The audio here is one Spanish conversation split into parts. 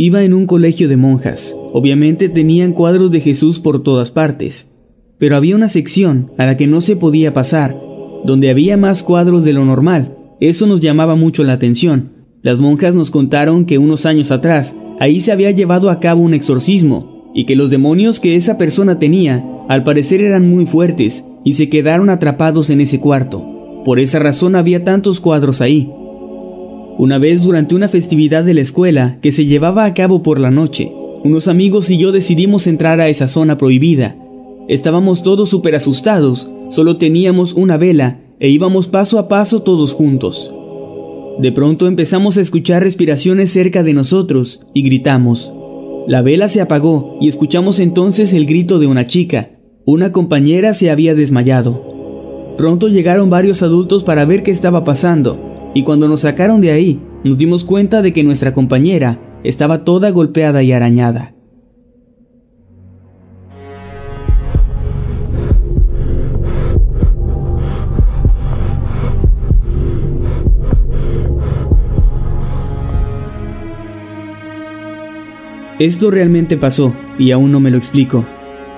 Iba en un colegio de monjas. Obviamente tenían cuadros de Jesús por todas partes. Pero había una sección a la que no se podía pasar, donde había más cuadros de lo normal. Eso nos llamaba mucho la atención. Las monjas nos contaron que unos años atrás, ahí se había llevado a cabo un exorcismo, y que los demonios que esa persona tenía, al parecer eran muy fuertes, y se quedaron atrapados en ese cuarto. Por esa razón había tantos cuadros ahí. Una vez durante una festividad de la escuela que se llevaba a cabo por la noche, unos amigos y yo decidimos entrar a esa zona prohibida. Estábamos todos súper asustados, solo teníamos una vela e íbamos paso a paso todos juntos. De pronto empezamos a escuchar respiraciones cerca de nosotros y gritamos. La vela se apagó y escuchamos entonces el grito de una chica. Una compañera se había desmayado. Pronto llegaron varios adultos para ver qué estaba pasando y cuando nos sacaron de ahí, nos dimos cuenta de que nuestra compañera estaba toda golpeada y arañada. Esto realmente pasó, y aún no me lo explico.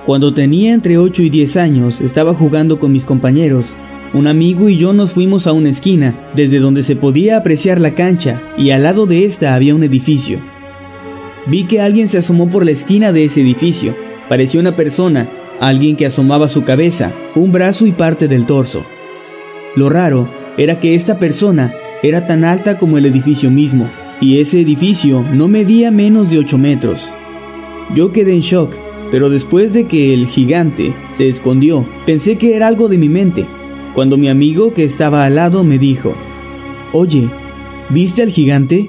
Cuando tenía entre 8 y 10 años, estaba jugando con mis compañeros un amigo y yo nos fuimos a una esquina, desde donde se podía apreciar la cancha, y al lado de esta había un edificio. Vi que alguien se asomó por la esquina de ese edificio. Parecía una persona, alguien que asomaba su cabeza, un brazo y parte del torso. Lo raro era que esta persona era tan alta como el edificio mismo, y ese edificio no medía menos de 8 metros. Yo quedé en shock, pero después de que el gigante se escondió, pensé que era algo de mi mente, cuando mi amigo que estaba al lado me dijo, Oye, ¿viste al gigante?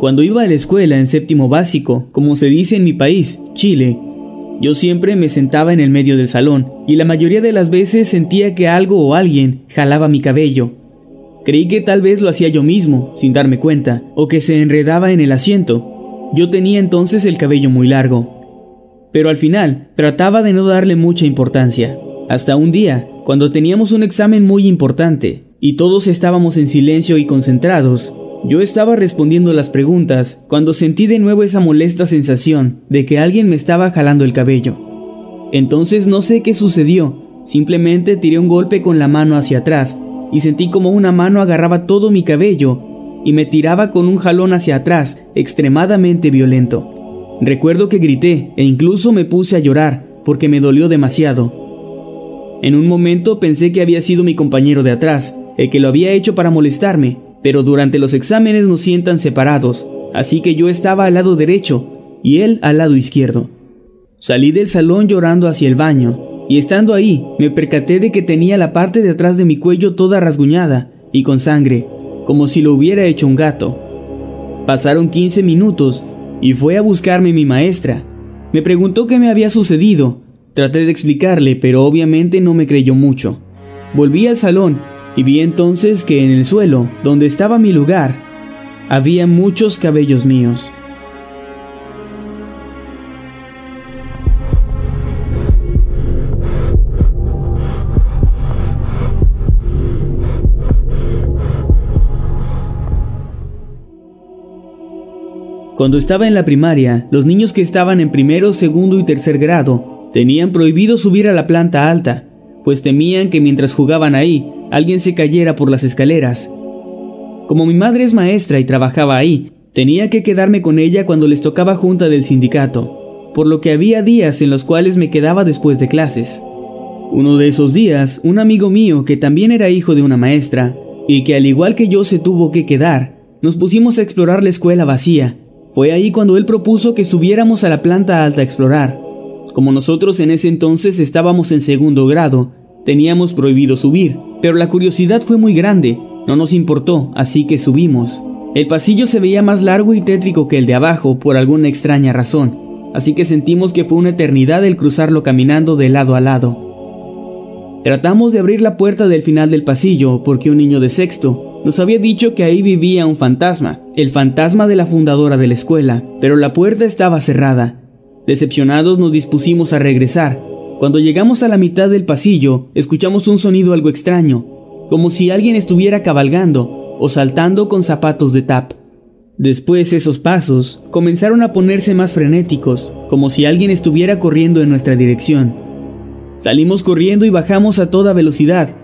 Cuando iba a la escuela en séptimo básico, como se dice en mi país, Chile, yo siempre me sentaba en el medio del salón y la mayoría de las veces sentía que algo o alguien jalaba mi cabello. Creí que tal vez lo hacía yo mismo, sin darme cuenta, o que se enredaba en el asiento. Yo tenía entonces el cabello muy largo. Pero al final trataba de no darle mucha importancia. Hasta un día, cuando teníamos un examen muy importante y todos estábamos en silencio y concentrados, yo estaba respondiendo las preguntas cuando sentí de nuevo esa molesta sensación de que alguien me estaba jalando el cabello. Entonces no sé qué sucedió, simplemente tiré un golpe con la mano hacia atrás y sentí como una mano agarraba todo mi cabello y me tiraba con un jalón hacia atrás extremadamente violento. Recuerdo que grité e incluso me puse a llorar porque me dolió demasiado. En un momento pensé que había sido mi compañero de atrás, el que lo había hecho para molestarme, pero durante los exámenes nos sientan separados, así que yo estaba al lado derecho y él al lado izquierdo. Salí del salón llorando hacia el baño, y estando ahí me percaté de que tenía la parte de atrás de mi cuello toda rasguñada y con sangre, como si lo hubiera hecho un gato. Pasaron 15 minutos y fue a buscarme mi maestra, Me preguntó qué me había sucedido. Traté de explicarle, pero obviamente no me creyó mucho. Volví al salón y vi entonces que en el suelo, donde estaba mi lugar, había muchos cabellos míos. Cuando estaba en la primaria, los niños que estaban en primero, segundo y tercer grado tenían prohibido subir a la planta alta, pues temían que mientras jugaban ahí, alguien se cayera por las escaleras. Como mi madre es maestra y trabajaba ahí, tenía que quedarme con ella cuando les tocaba junta del sindicato, por lo que había días en los cuales me quedaba después de clases. Uno de esos días, un amigo mío que también era hijo de una maestra, y que al igual que yo se tuvo que quedar, nos pusimos a explorar la escuela vacía, fue ahí cuando él propuso que subiéramos a la planta alta a explorar. Como nosotros en ese entonces estábamos en segundo grado, teníamos prohibido subir, pero la curiosidad fue muy grande, no nos importó, así que subimos. El pasillo se veía más largo y tétrico que el de abajo por alguna extraña razón, así que sentimos que fue una eternidad el cruzarlo caminando de lado a lado. Tratamos de abrir la puerta del final del pasillo porque un niño de sexto, nos había dicho que ahí vivía un fantasma, el fantasma de la fundadora de la escuela, pero la puerta estaba cerrada. Decepcionados nos dispusimos a regresar. Cuando llegamos a la mitad del pasillo, escuchamos un sonido algo extraño, como si alguien estuviera cabalgando o saltando con zapatos de tap. Después esos pasos comenzaron a ponerse más frenéticos, como si alguien estuviera corriendo en nuestra dirección. Salimos corriendo y bajamos a toda velocidad.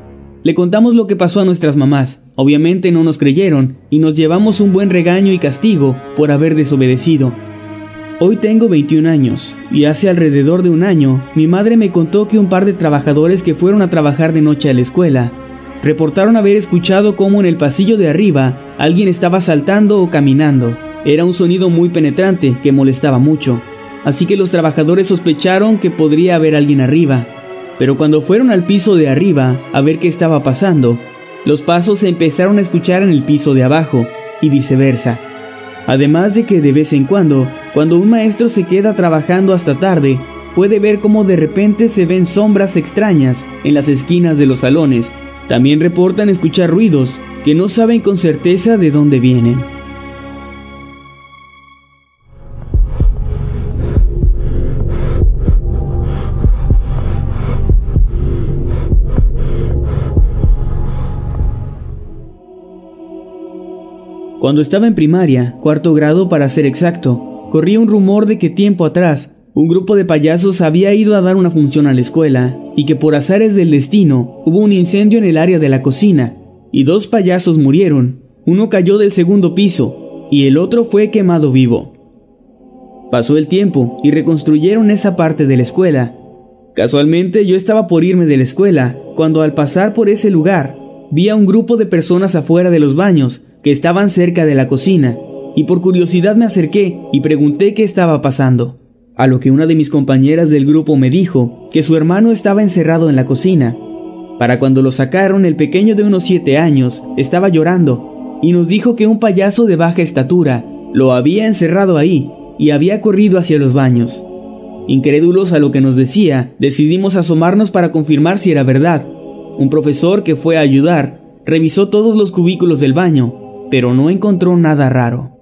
Le contamos lo que pasó a nuestras mamás, Obviamente no nos creyeron y nos llevamos un buen regaño y castigo por haber desobedecido. Hoy tengo 21 años y hace alrededor de un año mi madre me contó que un par de trabajadores que fueron a trabajar de noche a la escuela reportaron haber escuchado cómo en el pasillo de arriba alguien estaba saltando o caminando. Era un sonido muy penetrante que molestaba mucho, así que los trabajadores sospecharon que podría haber alguien arriba. Pero cuando fueron al piso de arriba a ver qué estaba pasando, los pasos se empezaron a escuchar en el piso de abajo y viceversa. Además de que de vez en cuando, cuando un maestro se queda trabajando hasta tarde, puede ver cómo de repente se ven sombras extrañas en las esquinas de los salones. También reportan escuchar ruidos que no saben con certeza de dónde vienen. Cuando estaba en primaria, cuarto grado para ser exacto, corría un rumor de que tiempo atrás, un grupo de payasos había ido a dar una función a la escuela y que por azares del destino hubo un incendio en el área de la cocina y dos payasos murieron. Uno cayó del segundo piso y el otro fue quemado vivo. Pasó el tiempo y reconstruyeron esa parte de la escuela. Casualmente yo estaba por irme de la escuela cuando al pasar por ese lugar vi a un grupo de personas afuera de los baños que estaban cerca de la cocina, y por curiosidad me acerqué y pregunté qué estaba pasando. A lo que una de mis compañeras del grupo me dijo que su hermano estaba encerrado en la cocina. Para cuando lo sacaron, el pequeño de unos siete años estaba llorando y nos dijo que un payaso de baja estatura lo había encerrado ahí y había corrido hacia los baños. Incrédulos a lo que nos decía, decidimos asomarnos para confirmar si era verdad. Un profesor que fue a ayudar revisó todos los cubículos del baño pero no encontró nada raro.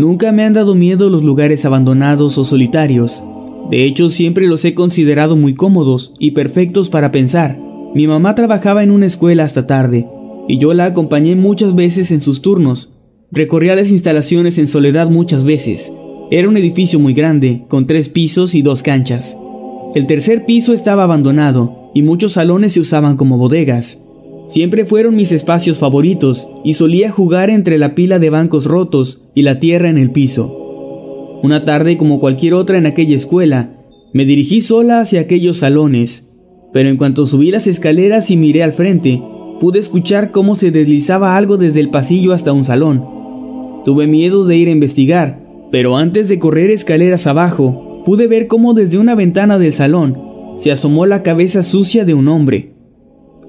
Nunca me han dado miedo los lugares abandonados o solitarios. De hecho, siempre los he considerado muy cómodos y perfectos para pensar. Mi mamá trabajaba en una escuela hasta tarde, y yo la acompañé muchas veces en sus turnos, Recorría las instalaciones en soledad muchas veces. Era un edificio muy grande, con tres pisos y dos canchas. El tercer piso estaba abandonado y muchos salones se usaban como bodegas. Siempre fueron mis espacios favoritos y solía jugar entre la pila de bancos rotos y la tierra en el piso. Una tarde, como cualquier otra en aquella escuela, me dirigí sola hacia aquellos salones, pero en cuanto subí las escaleras y miré al frente, pude escuchar cómo se deslizaba algo desde el pasillo hasta un salón. Tuve miedo de ir a investigar, pero antes de correr escaleras abajo, pude ver cómo desde una ventana del salón se asomó la cabeza sucia de un hombre.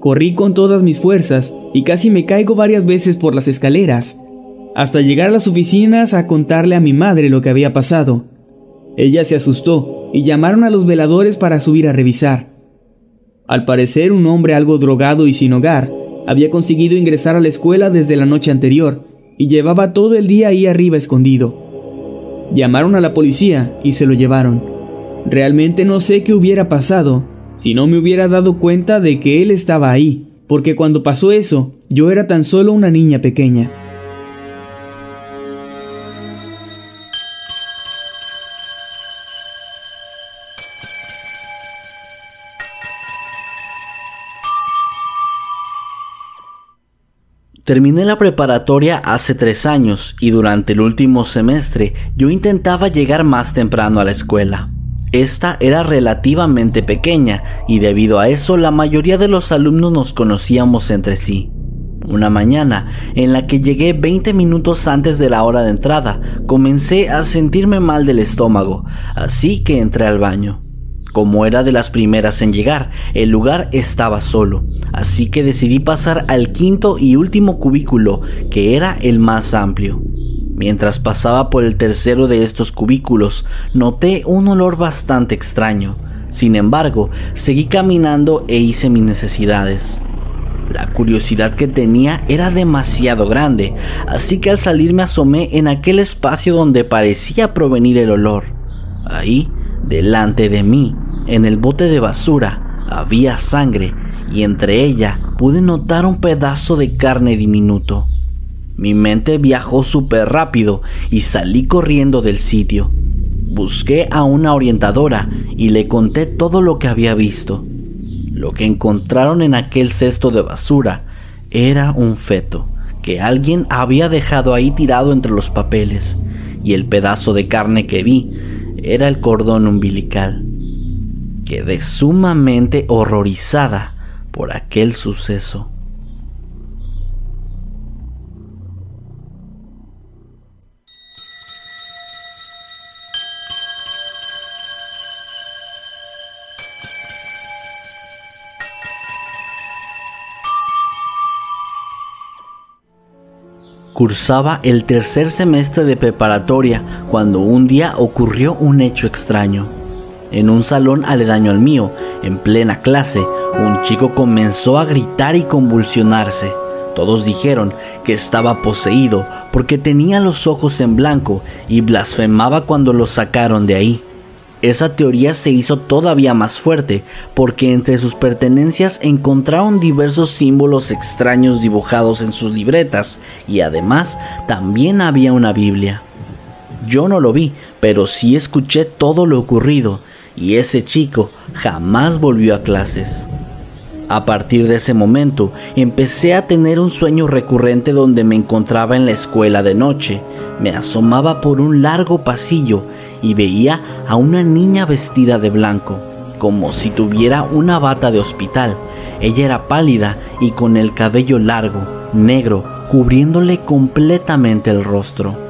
Corrí con todas mis fuerzas y casi me caigo varias veces por las escaleras, hasta llegar a las oficinas a contarle a mi madre lo que había pasado. Ella se asustó y llamaron a los veladores para subir a revisar. Al parecer un hombre algo drogado y sin hogar había conseguido ingresar a la escuela desde la noche anterior y llevaba todo el día ahí arriba escondido. Llamaron a la policía y se lo llevaron. Realmente no sé qué hubiera pasado si no me hubiera dado cuenta de que él estaba ahí, porque cuando pasó eso yo era tan solo una niña pequeña. Terminé la preparatoria hace tres años y durante el último semestre yo intentaba llegar más temprano a la escuela. Esta era relativamente pequeña y debido a eso la mayoría de los alumnos nos conocíamos entre sí. Una mañana, en la que llegué 20 minutos antes de la hora de entrada, comencé a sentirme mal del estómago, así que entré al baño. Como era de las primeras en llegar, el lugar estaba solo, así que decidí pasar al quinto y último cubículo, que era el más amplio. Mientras pasaba por el tercero de estos cubículos, noté un olor bastante extraño. Sin embargo, seguí caminando e hice mis necesidades. La curiosidad que tenía era demasiado grande, así que al salir me asomé en aquel espacio donde parecía provenir el olor. Ahí, delante de mí, en el bote de basura, había sangre y entre ella pude notar un pedazo de carne diminuto. Mi mente viajó súper rápido y salí corriendo del sitio. Busqué a una orientadora y le conté todo lo que había visto. Lo que encontraron en aquel cesto de basura era un feto que alguien había dejado ahí tirado entre los papeles y el pedazo de carne que vi era el cordón umbilical. Quedé sumamente horrorizada por aquel suceso. Cursaba el tercer semestre de preparatoria cuando un día ocurrió un hecho extraño. En un salón aledaño al mío, en plena clase, un chico comenzó a gritar y convulsionarse. Todos dijeron que estaba poseído porque tenía los ojos en blanco y blasfemaba cuando lo sacaron de ahí. Esa teoría se hizo todavía más fuerte porque entre sus pertenencias encontraron diversos símbolos extraños dibujados en sus libretas y además también había una Biblia. Yo no lo vi, pero sí escuché todo lo ocurrido y ese chico jamás volvió a clases. A partir de ese momento empecé a tener un sueño recurrente donde me encontraba en la escuela de noche. Me asomaba por un largo pasillo y veía a una niña vestida de blanco, como si tuviera una bata de hospital. Ella era pálida y con el cabello largo, negro, cubriéndole completamente el rostro.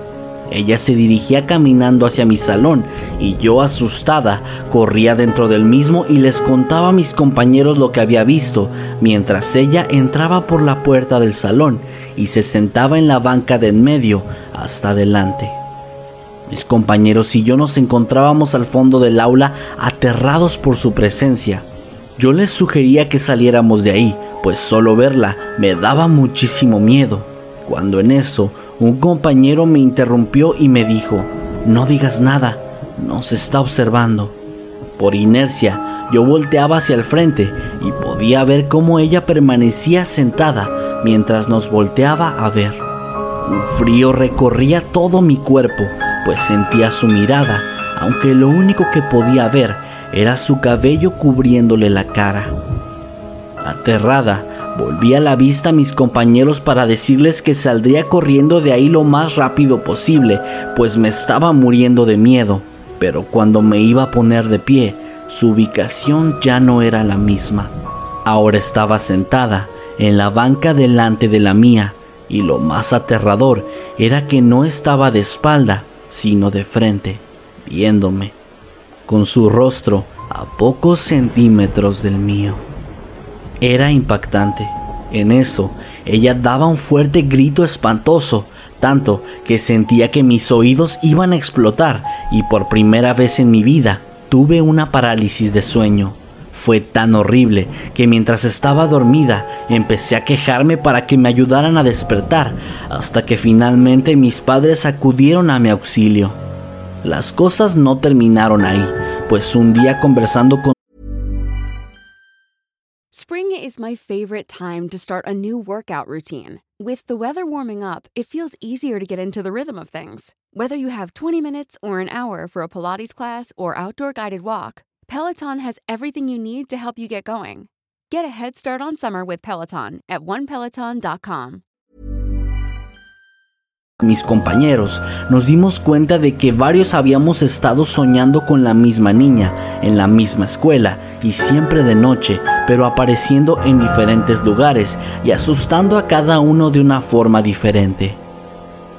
Ella se dirigía caminando hacia mi salón y yo asustada corría dentro del mismo y les contaba a mis compañeros lo que había visto, mientras ella entraba por la puerta del salón y se sentaba en la banca de en medio hasta adelante. Mis compañeros y yo nos encontrábamos al fondo del aula aterrados por su presencia. Yo les sugería que saliéramos de ahí, pues solo verla me daba muchísimo miedo. Cuando en eso, un compañero me interrumpió y me dijo, no digas nada, nos está observando. Por inercia, yo volteaba hacia el frente y podía ver cómo ella permanecía sentada mientras nos volteaba a ver. Un frío recorría todo mi cuerpo pues sentía su mirada, aunque lo único que podía ver era su cabello cubriéndole la cara. Aterrada, volví a la vista a mis compañeros para decirles que saldría corriendo de ahí lo más rápido posible, pues me estaba muriendo de miedo. Pero cuando me iba a poner de pie, su ubicación ya no era la misma. Ahora estaba sentada en la banca delante de la mía, y lo más aterrador era que no estaba de espalda, sino de frente, viéndome. con su rostro a pocos centímetros del mío. Era impactante. En eso, ella daba un fuerte grito espantoso, tanto que sentía que mis oídos iban a explotar y por primera vez en mi vida tuve una parálisis de sueño. Fue tan horrible que mientras estaba dormida empecé a quejarme para que me ayudaran a despertar, hasta que finalmente mis padres acudieron a mi auxilio. Las cosas no terminaron ahí, pues un día conversando con is my favorite time to start a new workout routine. With the weather warming up, it feels easier to get into the rhythm of things. Whether you have 20 minutes or an hour for a Pilates class or outdoor guided walk, Peloton has everything you need to help you get going. Get a head start on summer with Peloton at onepeloton.com. mis compañeros, nos dimos cuenta de que varios habíamos estado soñando con la misma niña, en la misma escuela, y siempre de noche, pero apareciendo en diferentes lugares y asustando a cada uno de una forma diferente.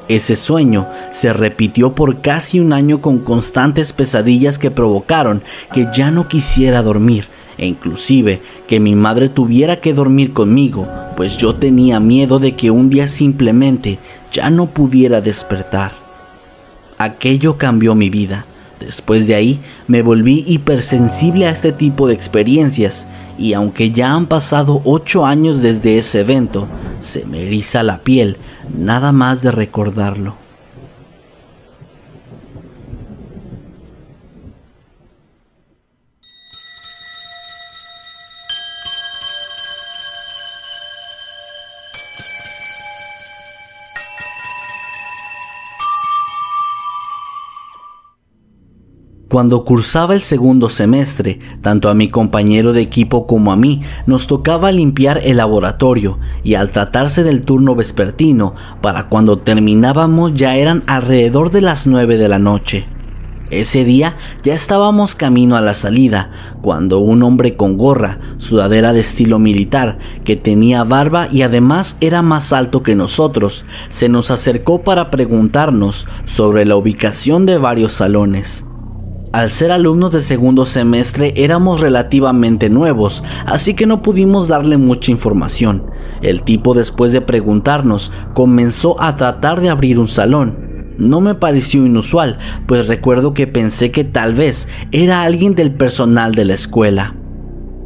Ese sueño se repitió por casi un año con constantes pesadillas que provocaron que ya no quisiera dormir e inclusive que mi madre tuviera que dormir conmigo, pues yo tenía miedo de que un día simplemente ya no pudiera despertar. Aquello cambió mi vida. Después de ahí me volví hipersensible a este tipo de experiencias y aunque ya han pasado ocho años desde ese evento, se me eriza la piel nada más de recordarlo. Cuando cursaba el segundo semestre, tanto a mi compañero de equipo como a mí nos tocaba limpiar el laboratorio y al tratarse del turno vespertino, para cuando terminábamos ya eran alrededor de las 9 de la noche. Ese día ya estábamos camino a la salida, cuando un hombre con gorra, sudadera de estilo militar, que tenía barba y además era más alto que nosotros, se nos acercó para preguntarnos sobre la ubicación de varios salones. Al ser alumnos de segundo semestre éramos relativamente nuevos, así que no pudimos darle mucha información. El tipo después de preguntarnos comenzó a tratar de abrir un salón. No me pareció inusual, pues recuerdo que pensé que tal vez era alguien del personal de la escuela.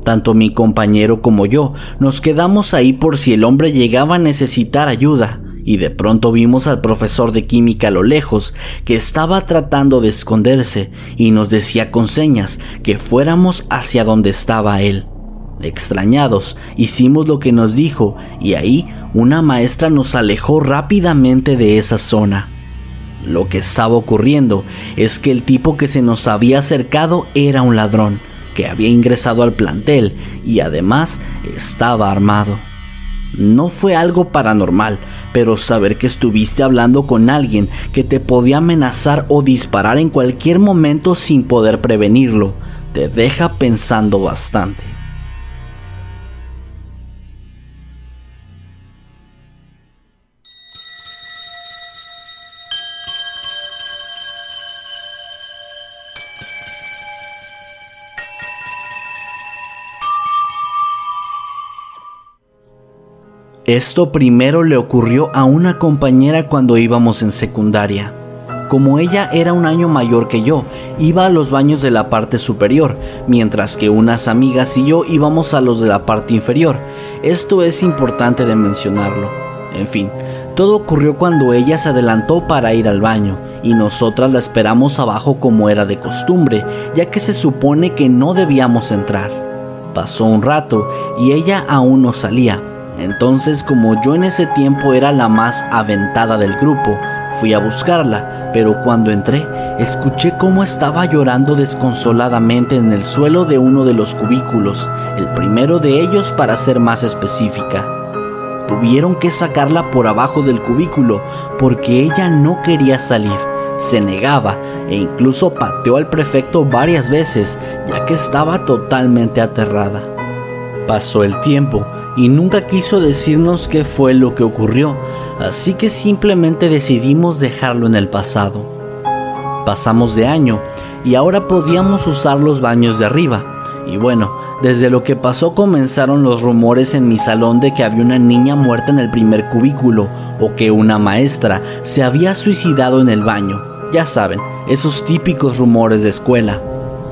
Tanto mi compañero como yo nos quedamos ahí por si el hombre llegaba a necesitar ayuda y de pronto vimos al profesor de química a lo lejos que estaba tratando de esconderse y nos decía con señas que fuéramos hacia donde estaba él. Extrañados, hicimos lo que nos dijo y ahí una maestra nos alejó rápidamente de esa zona. Lo que estaba ocurriendo es que el tipo que se nos había acercado era un ladrón que había ingresado al plantel y además estaba armado. No fue algo paranormal, pero saber que estuviste hablando con alguien que te podía amenazar o disparar en cualquier momento sin poder prevenirlo, te deja pensando bastante. Esto primero le ocurrió a una compañera cuando íbamos en secundaria. Como ella era un año mayor que yo, iba a los baños de la parte superior, mientras que unas amigas y yo íbamos a los de la parte inferior. Esto es importante de mencionarlo. En fin, todo ocurrió cuando ella se adelantó para ir al baño y nosotras la esperamos abajo como era de costumbre, ya que se supone que no debíamos entrar. Pasó un rato y ella aún no salía, entonces, como yo en ese tiempo era la más aventada del grupo, fui a buscarla, pero cuando entré, escuché cómo estaba llorando desconsoladamente en el suelo de uno de los cubículos, el primero de ellos para ser más específica. Tuvieron que sacarla por abajo del cubículo porque ella no quería salir, se negaba e incluso pateó al prefecto varias veces ya que estaba totalmente aterrada. Pasó el tiempo y nunca quiso decirnos qué fue lo que ocurrió, así que simplemente decidimos dejarlo en el pasado. pasamos de año y ahora podíamos usar los baños de arriba. Y bueno, desde lo que pasó comenzaron los rumores en mi salón de que había una niña muerta en el primer cubículo o que una maestra se había suicidado en el baño. Ya saben, esos típicos rumores de escuela.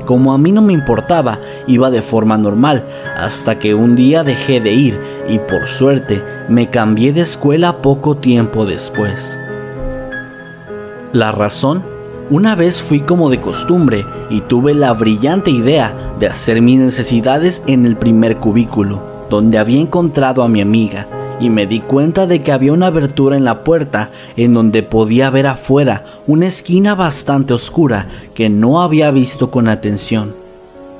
Como a mí no me importaba, iba de forma normal, hasta que un día dejé de ir y por suerte me cambié de escuela poco tiempo después. La razón, una vez fui como de costumbre y tuve la brillante idea de hacer mis necesidades en el primer cubículo, donde había encontrado a mi amiga, y me di cuenta de que había una abertura en la puerta en donde podía ver afuera una esquina bastante oscura que no había visto con atención.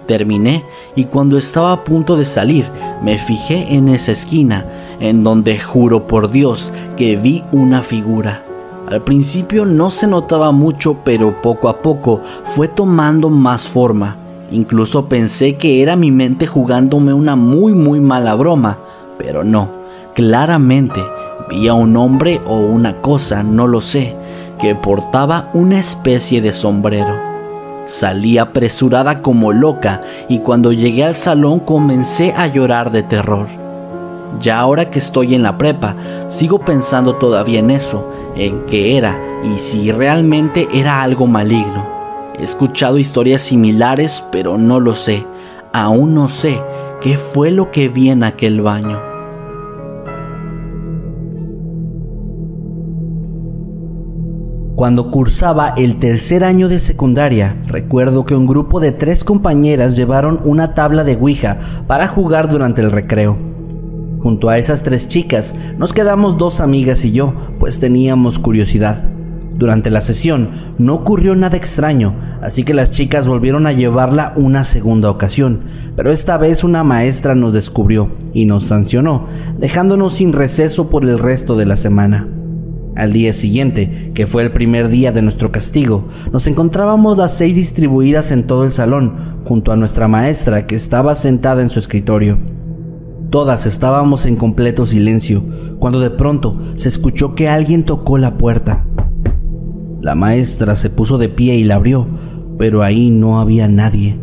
Terminé y cuando estaba a punto de salir me fijé en esa esquina en donde juro por Dios que vi una figura. Al principio no se notaba mucho, pero poco a poco fue tomando más forma. Incluso pensé que era mi mente jugándome una muy muy mala broma, pero no. Claramente vi a un hombre o una cosa, no lo sé, que portaba una especie de sombrero. Salí apresurada como loca y cuando llegué al salón comencé a llorar de terror. Ya ahora que estoy en la prepa, sigo pensando todavía en eso, en qué era y si realmente era algo maligno. He escuchado historias similares, pero no lo sé. Aún no sé qué fue lo que vi en aquel baño. Cuando cursaba el tercer año de secundaria, recuerdo que un grupo de tres compañeras llevaron una tabla de Ouija para jugar durante el recreo. Junto a esas tres chicas nos quedamos dos amigas y yo, pues teníamos curiosidad. Durante la sesión no ocurrió nada extraño, así que las chicas volvieron a llevarla una segunda ocasión, pero esta vez una maestra nos descubrió y nos sancionó, dejándonos sin receso por el resto de la semana. Al día siguiente, que fue el primer día de nuestro castigo, nos encontrábamos las seis distribuidas en todo el salón, junto a nuestra maestra que estaba sentada en su escritorio. Todas estábamos en completo silencio, cuando de pronto se escuchó que alguien tocó la puerta. La maestra se puso de pie y la abrió, pero ahí no había nadie.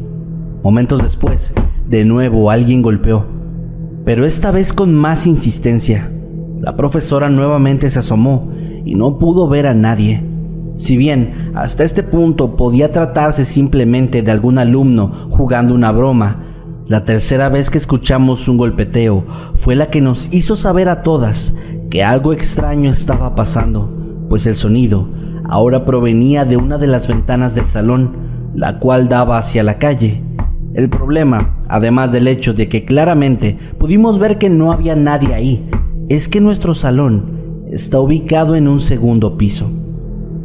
Momentos después, de nuevo alguien golpeó, pero esta vez con más insistencia. La profesora nuevamente se asomó y no pudo ver a nadie. Si bien hasta este punto podía tratarse simplemente de algún alumno jugando una broma, la tercera vez que escuchamos un golpeteo fue la que nos hizo saber a todas que algo extraño estaba pasando, pues el sonido ahora provenía de una de las ventanas del salón, la cual daba hacia la calle. El problema, además del hecho de que claramente pudimos ver que no había nadie ahí, es que nuestro salón está ubicado en un segundo piso.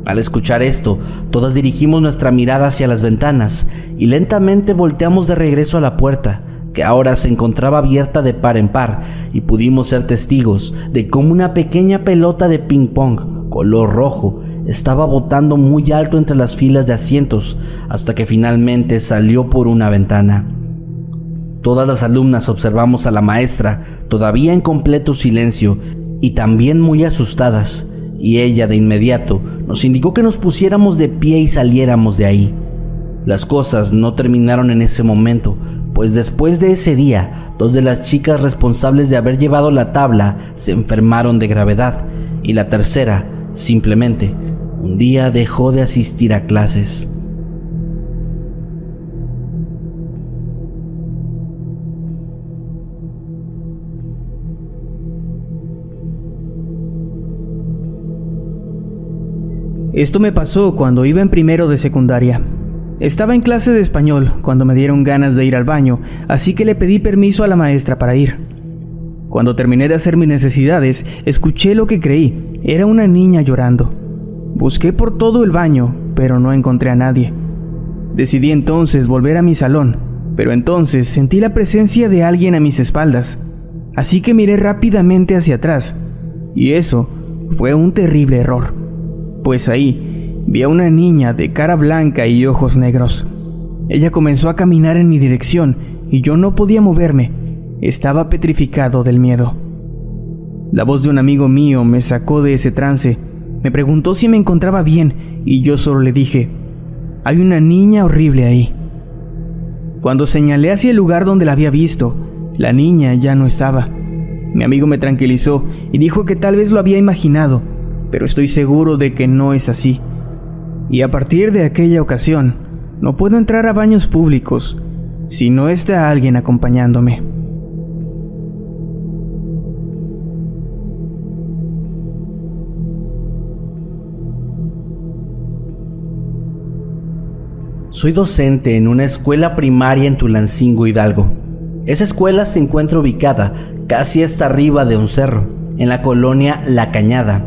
Al escuchar esto, todas dirigimos nuestra mirada hacia las ventanas y lentamente volteamos de regreso a la puerta, que ahora se encontraba abierta de par en par, y pudimos ser testigos de cómo una pequeña pelota de ping pong color rojo estaba botando muy alto entre las filas de asientos hasta que finalmente salió por una ventana. Todas las alumnas observamos a la maestra, todavía en completo silencio, y también muy asustadas, y ella de inmediato nos indicó que nos pusiéramos de pie y saliéramos de ahí. Las cosas no terminaron en ese momento, pues después de ese día, dos de las chicas responsables de haber llevado la tabla se enfermaron de gravedad, y la tercera, simplemente, un día dejó de asistir a clases. Esto me pasó cuando iba en primero de secundaria. Estaba en clase de español cuando me dieron ganas de ir al baño, así que le pedí permiso a la maestra para ir. Cuando terminé de hacer mis necesidades, escuché lo que creí. Era una niña llorando. Busqué por todo el baño, pero no encontré a nadie. Decidí entonces volver a mi salón, pero entonces sentí la presencia de alguien a mis espaldas. Así que miré rápidamente hacia atrás, y eso fue un terrible error pues ahí vi a una niña de cara blanca y ojos negros. Ella comenzó a caminar en mi dirección y yo no podía moverme. Estaba petrificado del miedo. La voz de un amigo mío me sacó de ese trance. Me preguntó si me encontraba bien y yo solo le dije, Hay una niña horrible ahí. Cuando señalé hacia el lugar donde la había visto, la niña ya no estaba. Mi amigo me tranquilizó y dijo que tal vez lo había imaginado, pero estoy seguro de que no es así. Y a partir de aquella ocasión, no puedo entrar a baños públicos si no está alguien acompañándome. Soy docente en una escuela primaria en Tulancingo, Hidalgo. Esa escuela se encuentra ubicada casi hasta arriba de un cerro, en la colonia La Cañada.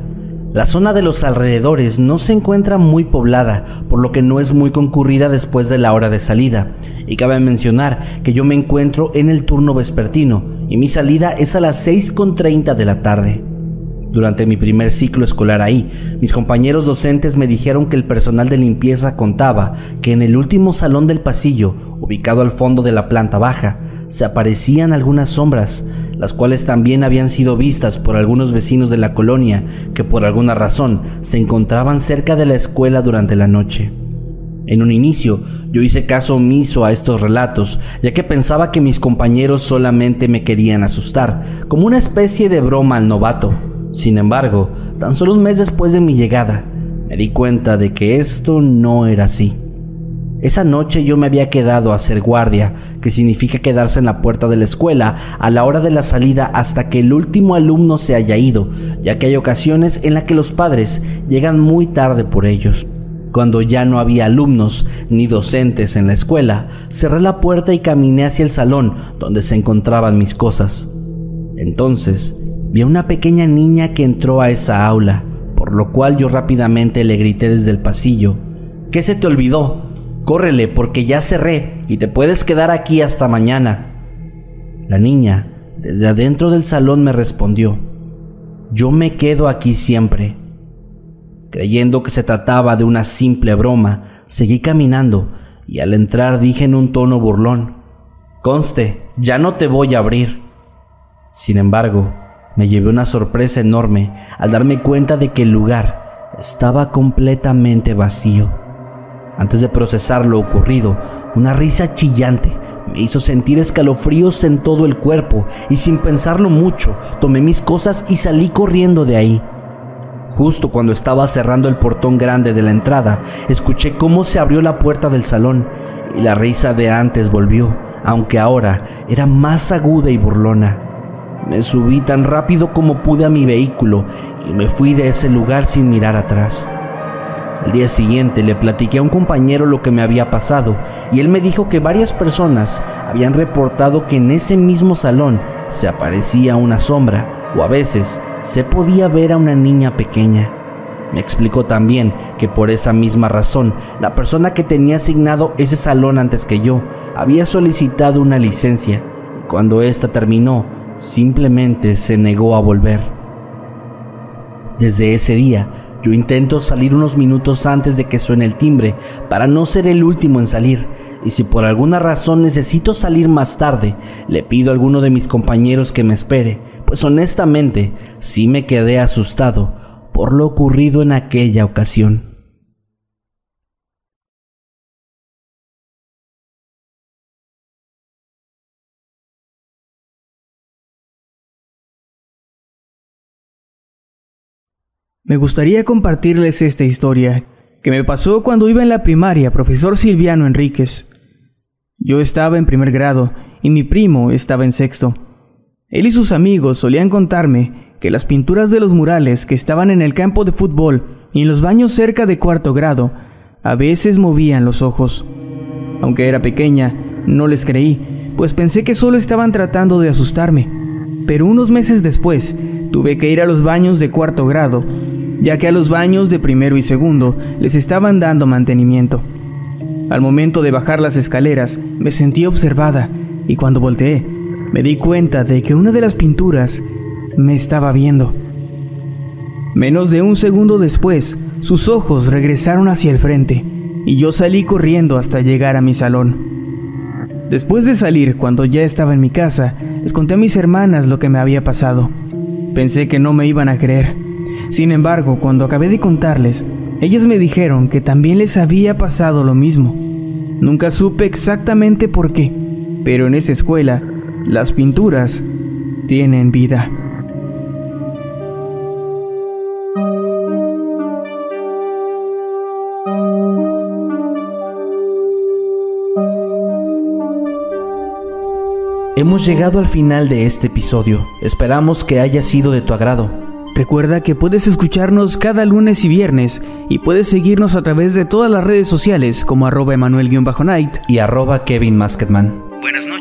La zona de los alrededores no se encuentra muy poblada, por lo que no es muy concurrida después de la hora de salida. Y cabe mencionar que yo me encuentro en el turno vespertino y mi salida es a las 6.30 de la tarde. Durante mi primer ciclo escolar ahí, mis compañeros docentes me dijeron que el personal de limpieza contaba que en el último salón del pasillo, ubicado al fondo de la planta baja, se aparecían algunas sombras, las cuales también habían sido vistas por algunos vecinos de la colonia que por alguna razón se encontraban cerca de la escuela durante la noche. En un inicio, yo hice caso omiso a estos relatos, ya que pensaba que mis compañeros solamente me querían asustar, como una especie de broma al novato. Sin embargo, tan solo un mes después de mi llegada, me di cuenta de que esto no era así. Esa noche yo me había quedado a hacer guardia, que significa quedarse en la puerta de la escuela a la hora de la salida hasta que el último alumno se haya ido, ya que hay ocasiones en las que los padres llegan muy tarde por ellos. Cuando ya no había alumnos ni docentes en la escuela, cerré la puerta y caminé hacia el salón donde se encontraban mis cosas. Entonces vi a una pequeña niña que entró a esa aula, por lo cual yo rápidamente le grité desde el pasillo, ¿qué se te olvidó? Córrele porque ya cerré y te puedes quedar aquí hasta mañana. La niña, desde adentro del salón, me respondió, yo me quedo aquí siempre. Creyendo que se trataba de una simple broma, seguí caminando y al entrar dije en un tono burlón, Conste, ya no te voy a abrir. Sin embargo, me llevé una sorpresa enorme al darme cuenta de que el lugar estaba completamente vacío. Antes de procesar lo ocurrido, una risa chillante me hizo sentir escalofríos en todo el cuerpo y sin pensarlo mucho, tomé mis cosas y salí corriendo de ahí. Justo cuando estaba cerrando el portón grande de la entrada, escuché cómo se abrió la puerta del salón y la risa de antes volvió, aunque ahora era más aguda y burlona. Me subí tan rápido como pude a mi vehículo y me fui de ese lugar sin mirar atrás. El día siguiente le platiqué a un compañero lo que me había pasado y él me dijo que varias personas habían reportado que en ese mismo salón se aparecía una sombra o a veces se podía ver a una niña pequeña. Me explicó también que por esa misma razón la persona que tenía asignado ese salón antes que yo había solicitado una licencia cuando ésta terminó simplemente se negó a volver. Desde ese día, yo intento salir unos minutos antes de que suene el timbre para no ser el último en salir. Y si por alguna razón necesito salir más tarde, le pido a alguno de mis compañeros que me espere, pues honestamente sí me quedé asustado por lo ocurrido en aquella ocasión. Me gustaría compartirles esta historia que me pasó cuando iba en la primaria, profesor Silviano Enríquez. Yo estaba en primer grado y mi primo estaba en sexto. Él y sus amigos solían contarme que las pinturas de los murales que estaban en el campo de fútbol y en los baños cerca de cuarto grado a veces movían los ojos. Aunque era pequeña, no les creí, pues pensé que solo estaban tratando de asustarme. Pero unos meses después, tuve que ir a los baños de cuarto grado ya que a los baños de primero y segundo les estaban dando mantenimiento. Al momento de bajar las escaleras me sentí observada y cuando volteé me di cuenta de que una de las pinturas me estaba viendo. Menos de un segundo después, sus ojos regresaron hacia el frente y yo salí corriendo hasta llegar a mi salón. Después de salir, cuando ya estaba en mi casa, les conté a mis hermanas lo que me había pasado. Pensé que no me iban a creer, sin embargo, cuando acabé de contarles, Ellas me dijeron que también les había pasado lo mismo. Nunca supe exactamente por qué, pero en esa escuela las pinturas tienen vida. Hemos llegado al final de este episodio. Esperamos que haya sido de tu agrado. Recuerda que puedes escucharnos cada lunes y viernes y puedes seguirnos a través de todas las redes sociales como arroba emanuel-night y arroba Kevin. Buenas noches